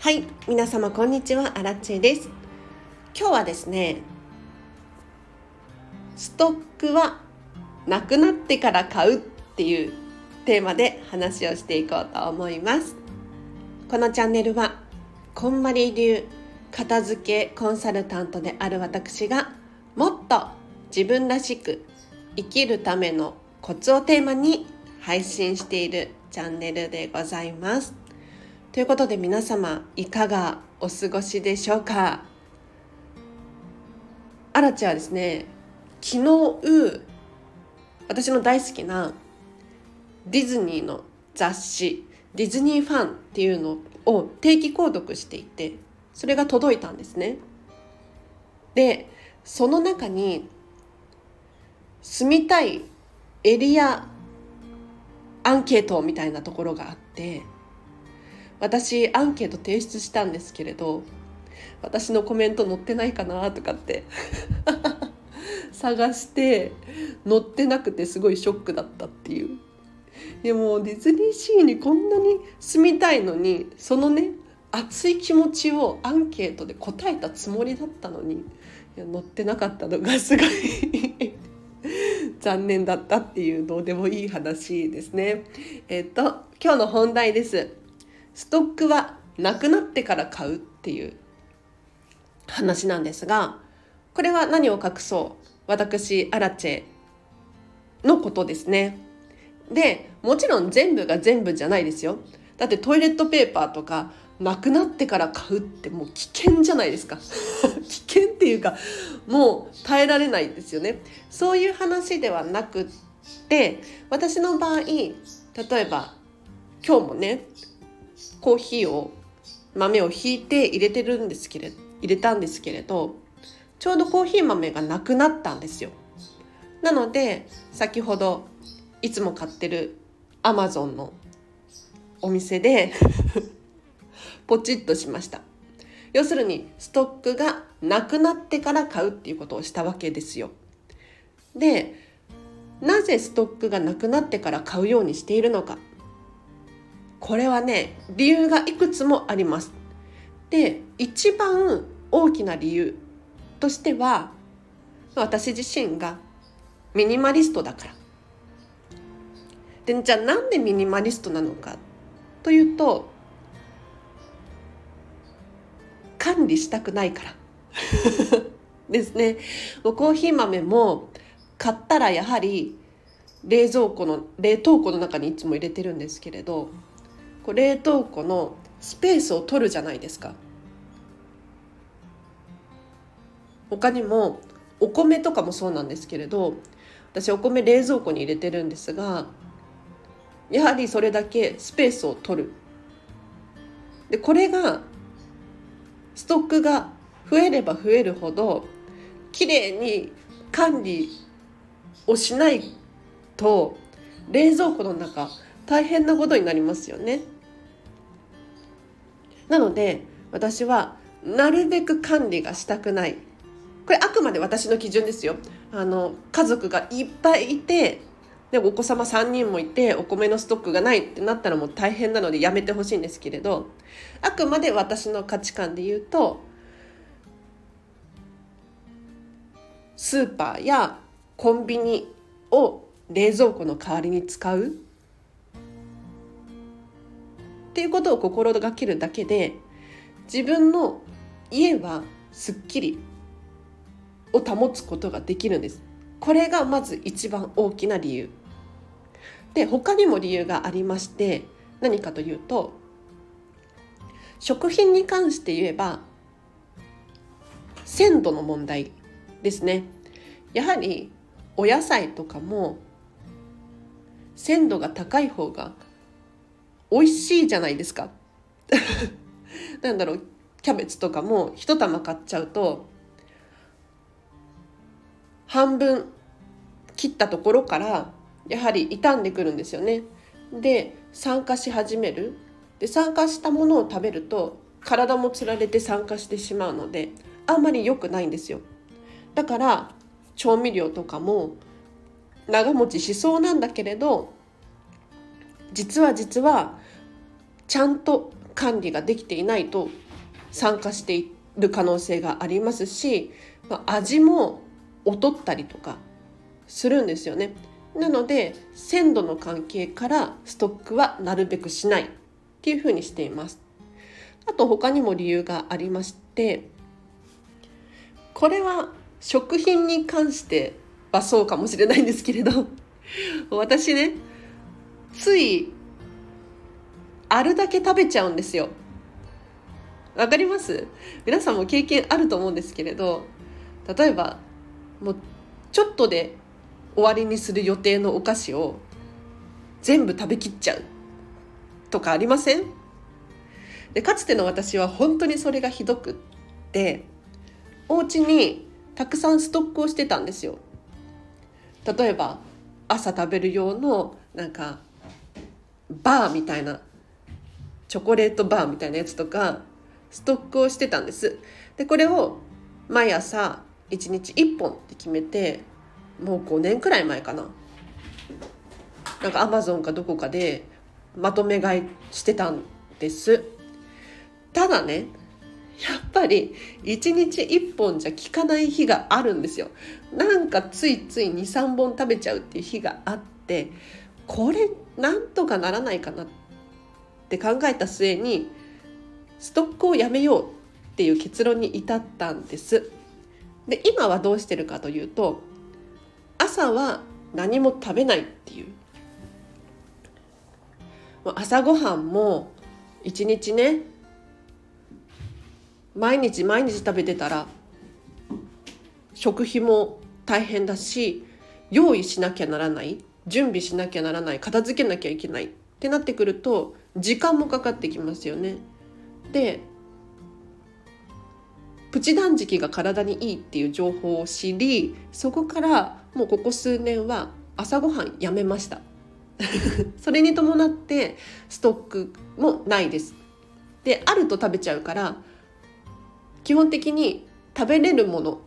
はい皆様こんにちはアラチェです。今日はですねストックはなくなってから買うっていうテーマで話をしていこうと思います。このチャンネルはこんまり流片付けコンサルタントである私がもっと自分らしく生きるためのコツをテーマに配信しているチャンネルでございます。ということで皆様いかがお過ごしでしょうか？アラチはですね。昨日私の大好きなディズニーの雑誌ディズニーファンっていうのを定期購読していてそれが届いたんですね。でその中に住みたいエリアアンケートみたいなところがあって私アンケート提出したんですけれど私のコメント載ってないかなとかって 探して載ってなくてすごいショックだったっていうでもディズニーシーにこんなに住みたいのにそのね熱い気持ちをアンケートで答えたつもりだったのにいや載ってなかったのがすごい 残念だったっていうどうでもいい話ですね。えっ、と今日の本題です。ストックはなくなってから買うっていう話なんですがこれは何を隠そう私アラチェのことですね。でもちろん全部が全部じゃないですよ。だってトイレットペーパーとかなくなってから買うってもう危険じゃないですか 危険っていうかもう耐えられないですよねそういう話ではなくって私の場合例えば今日もねコーヒーを豆をひいて入れてるんですけれ入れたんですけれどちょうどコーヒー豆がなくなったんですよ。なので先ほどいつも買ってるアマゾンのお店で ポチッとしました。要するにストックがなくなってから買うっていうことをしたわけですよ。でなぜストックがなくなってから買うようにしているのか。これはね理由がいくつもあります。で一番大きな理由としては私自身がミニマリストだから。でじゃあなんでミニマリストなのかというと管理したくないから。ですね。コーヒー豆も買ったらやはり冷蔵庫の冷凍庫の中にいつも入れてるんですけれどこう冷凍庫のスペースを取るじゃないですか。他にもお米とかもそうなんですけれど私お米冷蔵庫に入れてるんですがやはりそれだけスペースを取る。でこれがストックが増えれば増えるほどきれいに管理をしないと冷蔵庫の中大変なことになりますよね。なので私はなるべく管理がしたくない。これあくまで私の基準ですよ。あの家族がいっぱいいてでお子様3人もいてお米のストックがないってなったらもう大変なのでやめてほしいんですけれどあくまで私の価値観で言うとスーパーやコンビニを冷蔵庫の代わりに使う。っていうことを心がけるだけで自分の家はすっきりを保つことができるんです。これがまず一番大きな理由。で他にも理由がありまして何かというと食品に関して言えば鮮度の問題ですねやはりお野菜とかも鮮度が高い方が美味しいじゃないですか なんだろうキャベツとかも一玉買っちゃうと半分切ったところからやはり傷んでくるんですよね。で酸化し始めるで酸化したものを食べると体もつられて酸化してしまうのであんまり良くないんですよ。だから調味料とかも長持ちしそうなんだけれど実は実はちゃんと管理ができていないと酸化している可能性がありますし、まあ、味も劣ったりとかするんですよね。なので鮮度の関係からストックはなるべくしないっていうふうにしています。あと他にも理由がありましてこれは食品に関してはそうかもしれないんですけれど私ねついあるだけ食べちゃうんですよ。わかります？皆さんも経験あると思うんですけれど例えばもうちょっとで終わりにする予定のお菓子を全部食べきっちゃう。とかありません？でかつての私は本当にそれがひどくってお家にたくさんストックをしてたんですよ。例えば朝食べる用のなんかバーみたいなチョコレートバーみたいなやつとかストックをしてたんです。でこれを毎朝1日1本って決めてもう5年くらい前かな。なんかアマゾンかどこかでまとめ買いしてたんです。ただねやっぱり1日1本じゃ効かない日があるんですよ。なんかついつい23本食べちゃうっていう日があってこれなんとかならないかなってって考えた末にストックをやめようっていう結論に至ったんです。で今はどうしてるかというと朝は何も食べないっていう。朝ごはんも一日ね毎日毎日食べてたら食費も大変だし用意しなきゃならない準備しなきゃならない片付けなきゃいけないってなってくると時間もかかってきますよね。でプチ断食が体にいいっていう情報を知りそこからもうここ数年は朝ごはんやめました。それに伴ってストックもないです。であると食べちゃうから基本的に食べれるもの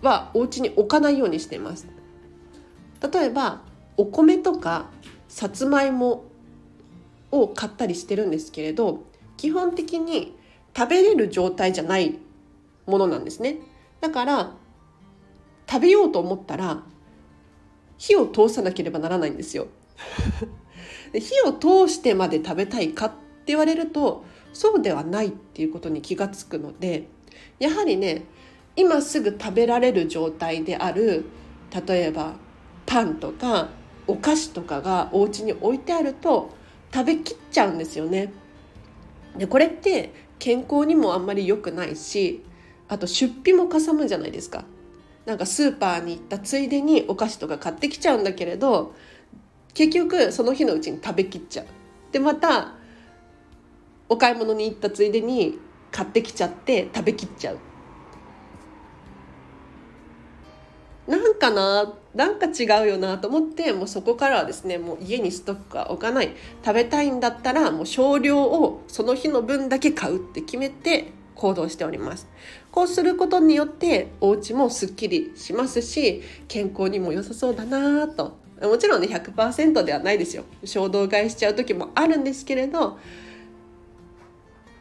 はお家に置かないようにしています。例えばお米とかさつまいもを買ったりしてるんですけれど基本的に食べれる状態じゃないものなんですね。だから食べようと思ったら火を通さなければならないんですよ。火を通してまで食べたいかって言われるとそうではないっていうことに気がつくのでやはりね今すぐ食べられる状態である例えばパンとかお菓子とかがお家に置いてあると食べきっちゃうんですよね。でこれって健康にもあんまり良くないしあと出費もかさむじゃないですか。なんかスーパーに行ったついでにお菓子とか買ってきちゃうんだけれど結局その日のうちに食べきっちゃう。でまたお買い物に行ったついでに買ってきちゃって食べきっちゃう。なんかななんか違うよなと思ってもうそこからはですねもう家にストックは置かない。食べたいんだったらもう少量をその日の分だけ買うって決めて行動しております。こうすることによってお家もすっきりしますし健康にも良さそうだなと。もちろんね100%ではないですよ。衝動買いしちゃう時もあるんですけれど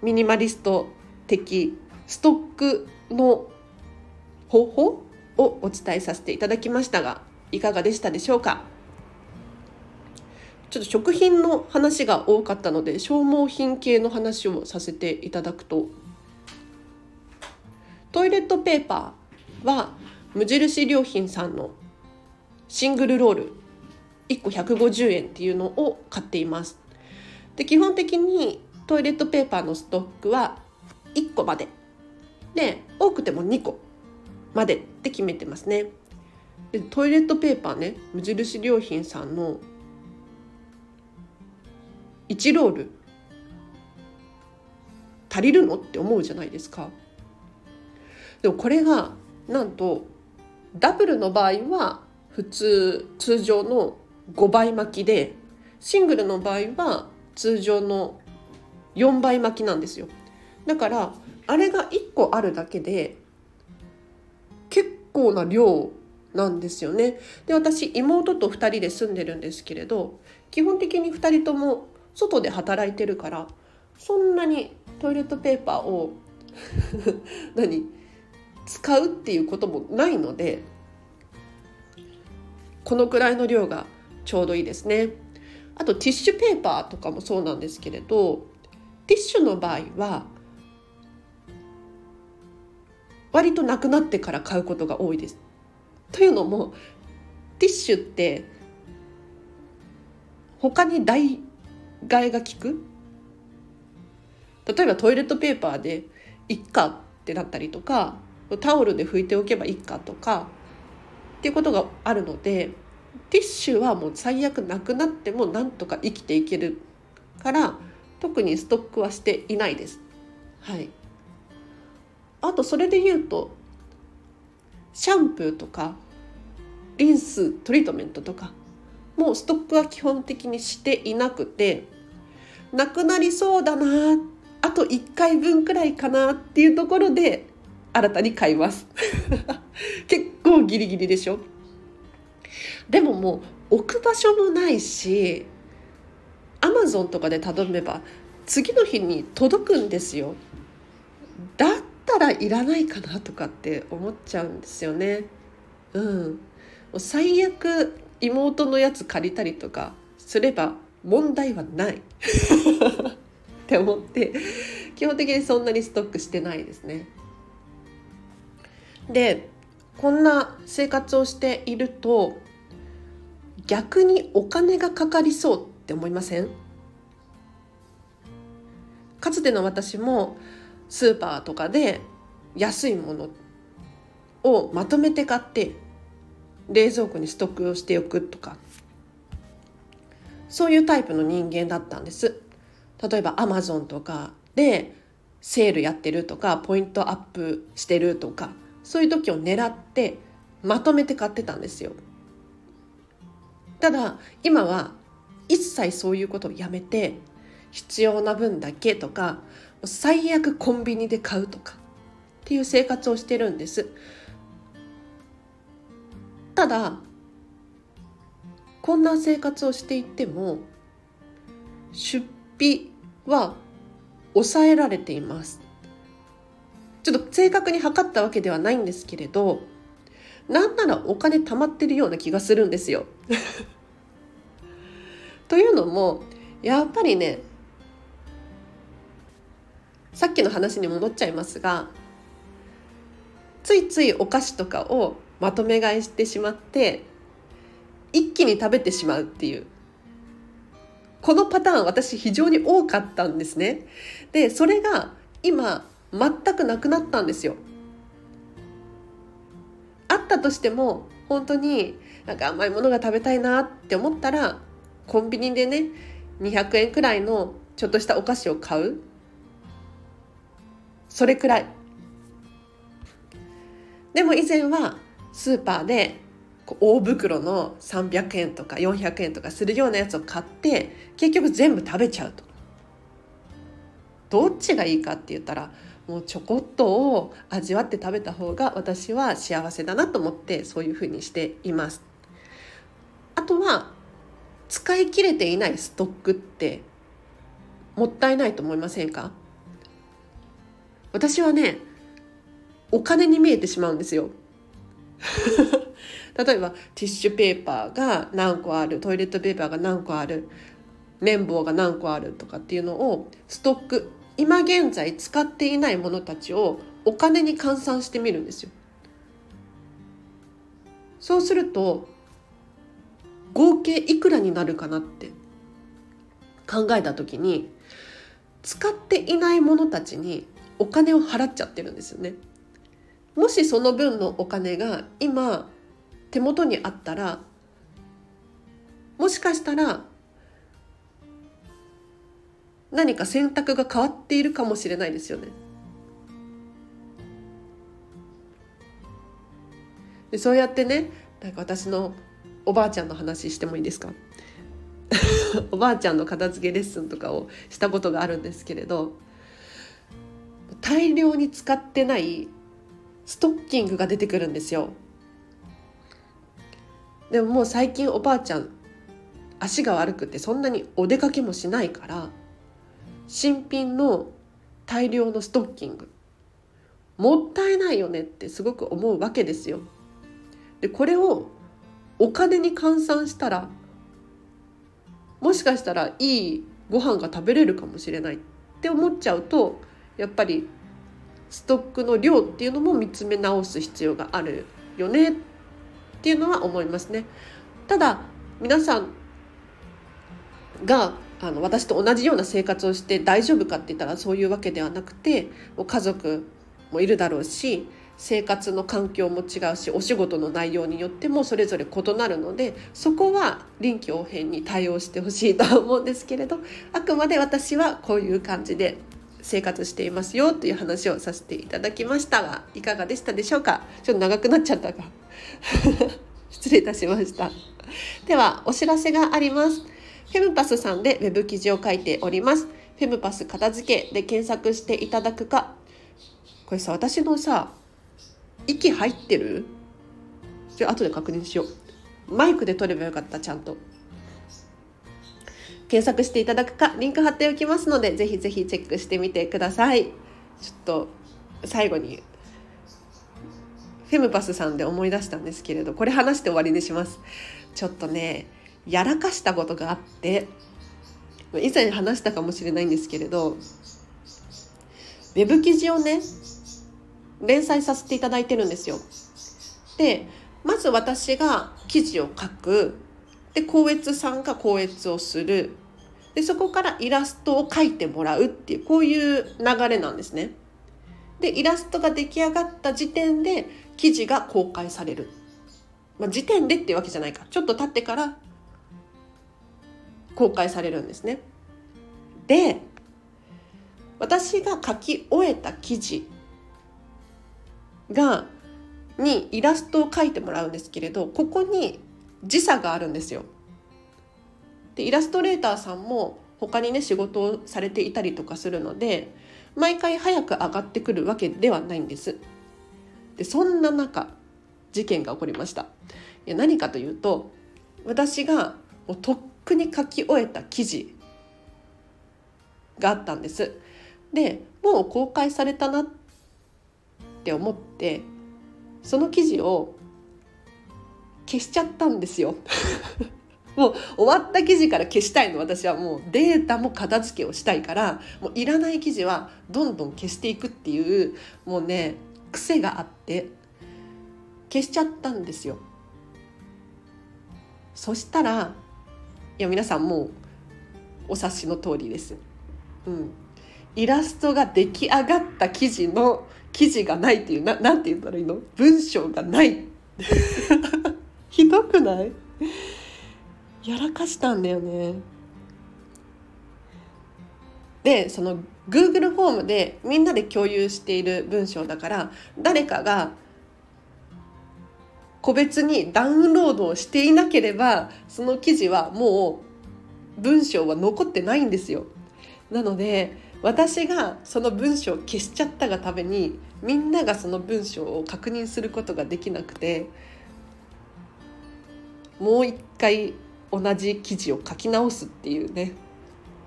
ミニマリスト的ストックの方法をお伝えさせていただきましたがいかがでしたでしょうか？ちょっと食品の話が多かったので消耗品系の話をさせていただくと。トイレットペーパーは無印良品さんのシングルロール。1個150円っていうのを買っています。で基本的にトイレットペーパーのストックは1個まで。で多くても2個。までって決めてますね。でトイレットペーパーね無印良品さんの1ロール足りるのって思うじゃないですか。でもこれがなんとダブルの場合は普通通常の5倍巻きでシングルの場合は通常の4倍巻きなんですよ。だからあれが1個あるだけで構な量なんですよねで私妹と2人で住んでるんですけれど基本的に2人とも外で働いてるからそんなにトイレットペーパーを 何使うっていうこともないのでこのくらいの量がちょうどいいですね。あとティッシュペーパーとかもそうなんですけれどティッシュの場合は割となくなってから買うことが多いです。というのもティッシュって他に代替えが効く？例えばトイレットペーパーでいっかってなったりとかタオルで拭いておけばいいかとかっていうことがあるのでティッシュはもう最悪なくなってもなんとか生きていけるから特にストックはしていないです。はい、あとそれで言うとシャンプーとかリンストリートメントとかもうストックは基本的にしていなくてなくなりそうだなあと1回分くらいかなっていうところで新たに買います。結構ギリギリでしょ。でももう置く場所もないしアマゾンとかで頼めば次の日に届くんですよ。だったらいらないかなとかって思っちゃうんですよね。うん。もう最悪妹のやつ借りたりとかすれば問題はない。って思って基本的にそんなにストックしてないですね。でこんな生活をしていると逆にお金がかかりそうって思いません？かつての私もスーパーとかで安いものをまとめて買って冷蔵庫にストックをしておくとか。そういうタイプの人間だったんです。例えばアマゾンとかでセールやってるとかポイントアップしてるとかそういう時を狙ってまとめて買ってたんですよ。ただ今は一切そういうことをやめて必要な分だけとか最悪コンビニで買うとかっていう生活をしてるんですただこんな生活をしていても出費は抑えられていますちょっと正確に測ったわけではないんですけれどなんならお金貯まってるような気がするんですよ。というのもやっぱりねさっきの話に戻っちゃいますがついついお菓子とかをまとめ買いしてしまって一気に食べてしまうっていうこのパターン私非常に多かったんですね。でそれが今全くなくなったんですよ。あったとしても本当になんか甘いものが食べたいなって思ったらコンビニでね200円くらいのちょっとしたお菓子を買うそれくらい。でも以前はスーパーで大袋の300円とか400円とかするようなやつを買って結局全部食べちゃうと。どっちがいいかって言ったらもうちょこっとを味わって食べた方が私は幸せだなと思ってそういうふうにしています。あとは使い切れていないストックってもったいないと思いませんか？私はねお金に見えてしまうんですよ。例えばティッシュペーパーが何個あるトイレットペーパーが何個ある綿棒が何個あるとかっていうのをストック今現在使っていないものたちをお金に換算してみるんですよ。そうすると合計いくらになるかなって考えた時に使っていないものたちにお金を払っちゃってるんですよね。もしその分のお金が今手元にあったらもしかしたら何か選択が変わっているかもしれないですよね。でそうやってねなんか私のおばあちゃんの話してもいいですか？おばあちゃんの片付けレッスンとかをしたことがあるんですけれど大量に使ってないストッキングが出てくるんですよ。でももう最近おばあちゃん足が悪くてそんなにお出かけもしないから新品の大量のストッキングもったいないよねってすごく思うわけですよ。でこれをお金に換算したらもしかしたらいいご飯が食べれるかもしれないって思っちゃうとやっぱりストックの量っていうのも見つめ直す必要があるよねっていうのは思いますね。ただ皆さんがあの私と同じような生活をして大丈夫かって言ったらそういうわけではなくてもう家族もいるだろうし生活の環境も違うしお仕事の内容によってもそれぞれ異なるのでそこは臨機応変に対応してほしいとは思うんですけれどあくまで私はこういう感じで生活していますよという話をさせていただきましたがいかがでしたでしょうか？ちょっと長くなっちゃったか。失礼いたしました。ではお知らせがあります。フェムパスさんでウェブ記事を書いております。フェムパス片付けで検索していただくか。これさ私のさ息入ってる？じゃ後で確認しよう。マイクで撮ればよかったちゃんと。検索していただくかリンク貼っておきますのでぜひぜひチェックしてみてください。ちょっと最後にフェムパスさんで思い出したんですけれどこれ話して終わりにします。ちょっとねやらかしたことがあって以前話したかもしれないんですけれどウェブ記事をね連載させていただいてるんですよ。でまず私が記事を書く。で校閲さんが校閲をする。でそこからイラストを描いてもらうっていうこういう流れなんですね。でイラストが出来上がった時点で記事が公開される。まあ、時点でっていうわけじゃないかちょっと経ってから公開されるんですね。で私が書き終えた記事がにイラストを描いてもらうんですけれどここに時差があるんですよ。でイラストレーターさんも他にね仕事をされていたりとかするので毎回早く上がってくるわけではないんです。でそんな中事件が起こりました。いや何かというと私がもうとっくに書き終えた記事があったんです。でもう公開されたなっって思ってその記事を消しちゃったんですよ。もう終わった記事から消したいの。私はもうデータも片付けをしたいからもういらない記事はどんどん消していくっていうもうね癖があって消しちゃったんですよ。そしたらいや皆さんもうお察しの通りです。うん、イラストが出来上がった記事の記事がないっていうななんて言ったらいいの？文章がない。ひどくない？やらかしたんだよねでその Google フォームでみんなで共有している文章だから誰かが個別にダウンロードをしていなければその記事はもう文章は残ってないんですよ。なので私がその文章を消しちゃったがためにみんながその文章を確認することができなくてもう一回同じ記事を書き直すっていうね、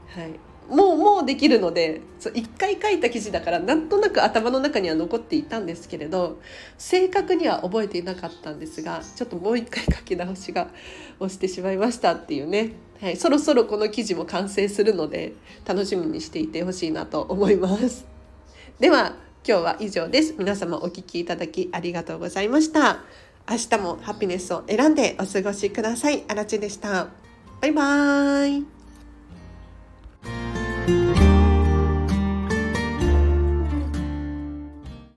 はい、もうもうできるので一回書いた記事だからなんとなく頭の中には残っていたんですけれど正確には覚えていなかったんですがちょっともう一回書き直しがをしてしまいましたっていうねはい、そろそろこの記事も完成するので楽しみにしていてほしいなと思います。では今日は以上です。皆様お聴きいただきありがとうございました。明日もハピネスを選んでお過ごしください。あらちでした。バイバーイ。